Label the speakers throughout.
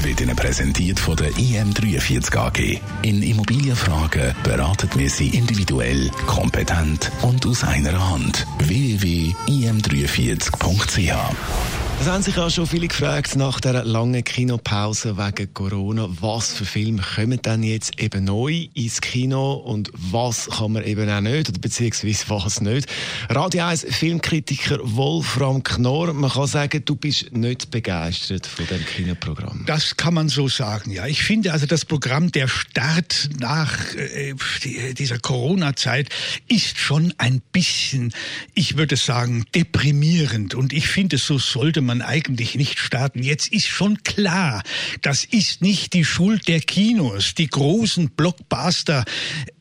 Speaker 1: wird Ihnen präsentiert von der IM43 AG. In Immobilienfragen beraten wir Sie individuell, kompetent und aus einer Hand. www.im43.ch
Speaker 2: es haben sich auch schon viele gefragt nach der langen Kinopause wegen Corona, was für Filme kommen denn jetzt eben neu ins Kino und was kann man eben auch nicht oder beziehungsweise was nicht. Radio 1 Filmkritiker Wolfram Knorr, man kann sagen, du bist nicht begeistert von dem Kinoprogramm.
Speaker 3: Das kann man so sagen, ja. Ich finde also das Programm, der Start nach äh, dieser Corona-Zeit ist schon ein bisschen, ich würde sagen, deprimierend und ich finde, so sollte man eigentlich nicht starten. Jetzt ist schon klar, das ist nicht die Schuld der Kinos. Die großen Blockbuster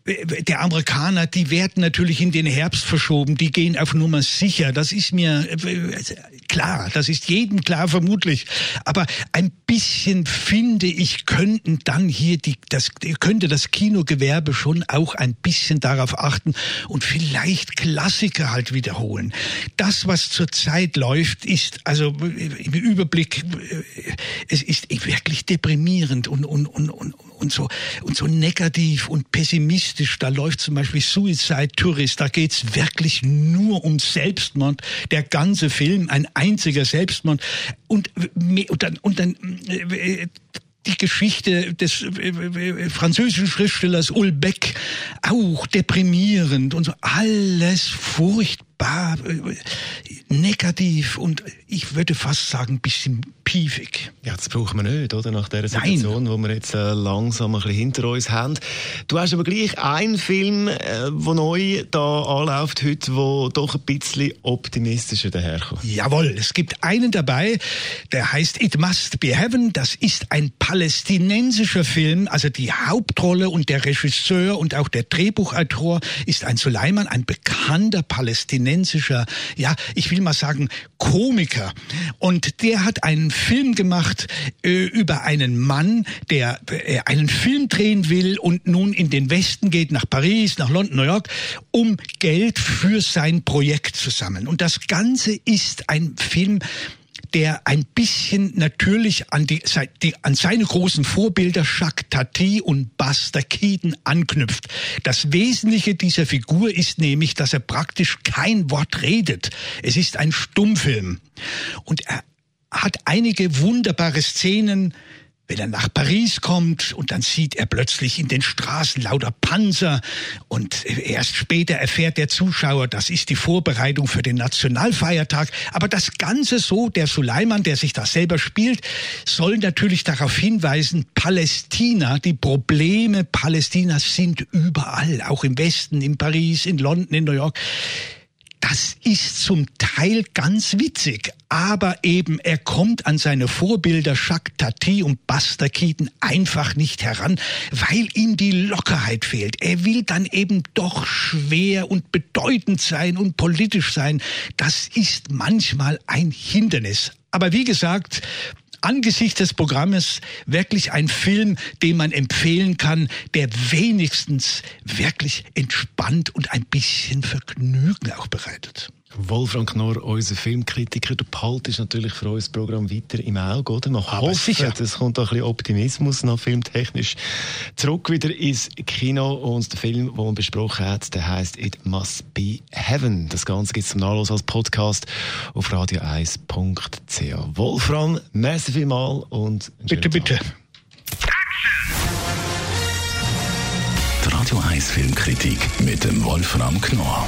Speaker 3: der Amerikaner, die werden natürlich in den Herbst verschoben, die gehen auf Nummer sicher. Das ist mir äh, klar, das ist jedem klar vermutlich. Aber ein bisschen finde ich, könnten dann hier die, das, könnte das Kinogewerbe schon auch ein bisschen darauf achten und vielleicht Klassiker halt wiederholen. Das, was zurzeit läuft, ist also im Überblick, äh, es ist wirklich deprimierend und, und, und, und, und so, und so negativ und pessimistisch. Da läuft zum Beispiel Suicide Tourist, da geht's wirklich nur um Selbstmord. Der ganze Film, ein einziger Selbstmord. Und, und dann, und dann äh, die Geschichte des äh, äh, französischen Schriftstellers Ulbeck auch deprimierend und so alles furchtbar negativ und ich würde fast sagen ein bisschen piefig.
Speaker 2: Ja, das brauchen wir nicht, oder? Nach der Situation, Nein. wo wir jetzt äh, langsam ein bisschen hinter uns haben. Du hast aber gleich einen Film, äh, der neu da anläuft heute, wo doch ein bisschen optimistischer daherkommt.
Speaker 3: Jawohl, es gibt einen dabei, der heißt It Must Be Heaven. Das ist ein palästinensischer Film. Also die Hauptrolle und der Regisseur und auch der Drehbuchautor ist ein Suleiman, ein bekannter palästinensischer, ja, ich will mal sagen, Komiker. Und der hat einen Film gemacht äh, über einen Mann, der äh, einen Film drehen will und nun in den Westen geht, nach Paris, nach London, New York, um Geld für sein Projekt zu sammeln. Und das Ganze ist ein Film, der ein bisschen natürlich an, die, an seine großen Vorbilder Jacques Tati und Buster Keaton anknüpft. Das Wesentliche dieser Figur ist nämlich, dass er praktisch kein Wort redet. Es ist ein Stummfilm. Und er hat einige wunderbare Szenen, wenn er nach Paris kommt und dann sieht er plötzlich in den Straßen lauter Panzer und erst später erfährt der Zuschauer, das ist die Vorbereitung für den Nationalfeiertag. Aber das Ganze so, der Suleiman, der sich da selber spielt, soll natürlich darauf hinweisen, Palästina, die Probleme Palästinas sind überall, auch im Westen, in Paris, in London, in New York. Das ist zum Teil ganz witzig, aber eben er kommt an seine Vorbilder Jacques Tati und Buster Keaton einfach nicht heran, weil ihm die Lockerheit fehlt. Er will dann eben doch schwer und bedeutend sein und politisch sein. Das ist manchmal ein Hindernis. Aber wie gesagt, angesichts des Programmes wirklich ein Film, den man empfehlen kann, der wenigstens wirklich entspannt und ein bisschen Vergnügen auch bereitet.
Speaker 2: Wolfram Knorr, unser Filmkritiker, du behaltest natürlich für unser Programm weiter im Auge, oder? Man Aber sicher. es kommt auch ein bisschen Optimismus noch filmtechnisch zurück wieder ins Kino und der Film, den man besprochen hat, der heißt It Must Be Heaven. Das Ganze gibt es zum Nachlass als Podcast auf radio1.ch. Wolfram, merci vielmal und
Speaker 3: Bitte, bitte.
Speaker 1: Die Radio 1 Filmkritik mit dem Wolfram Knorr